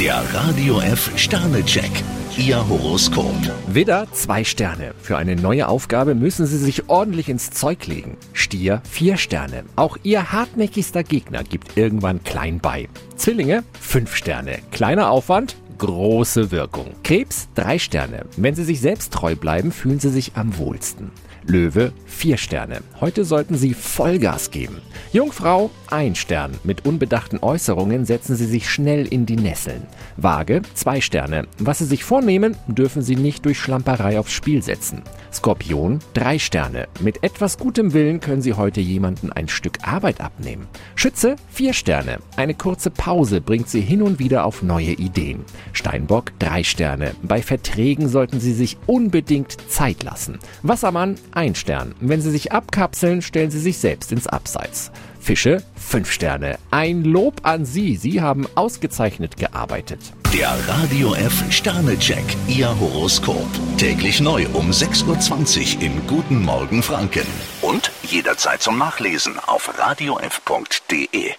Der Radio F Sternecheck. Ihr Horoskop. Widder, zwei Sterne. Für eine neue Aufgabe müssen Sie sich ordentlich ins Zeug legen. Stier, vier Sterne. Auch Ihr hartnäckigster Gegner gibt irgendwann klein bei. Zwillinge, fünf Sterne. Kleiner Aufwand, große Wirkung. Krebs, drei Sterne. Wenn Sie sich selbst treu bleiben, fühlen Sie sich am wohlsten. Löwe, vier Sterne. Heute sollten Sie Vollgas geben. Jungfrau, ein Stern. Mit unbedachten Äußerungen setzen Sie sich schnell in die Nesseln. Waage, zwei Sterne. Was Sie sich vornehmen, dürfen Sie nicht durch Schlamperei aufs Spiel setzen. Skorpion, drei Sterne. Mit etwas gutem Willen können Sie heute jemanden ein Stück Arbeit abnehmen. Schütze, vier Sterne. Eine kurze Pause bringt Sie hin und wieder auf neue Ideen. Steinbock, drei Sterne. Bei Verträgen sollten Sie sich unbedingt Zeit lassen. Wassermann, ein Stern. Wenn Sie sich abkapseln, stellen Sie sich selbst ins Abseits. Fische, fünf Sterne. Ein Lob an Sie. Sie haben ausgezeichnet gearbeitet. Der Radio F Sternecheck. Ihr Horoskop. Täglich neu um 6.20 Uhr im Guten Morgen Franken. Und jederzeit zum Nachlesen auf radiof.de.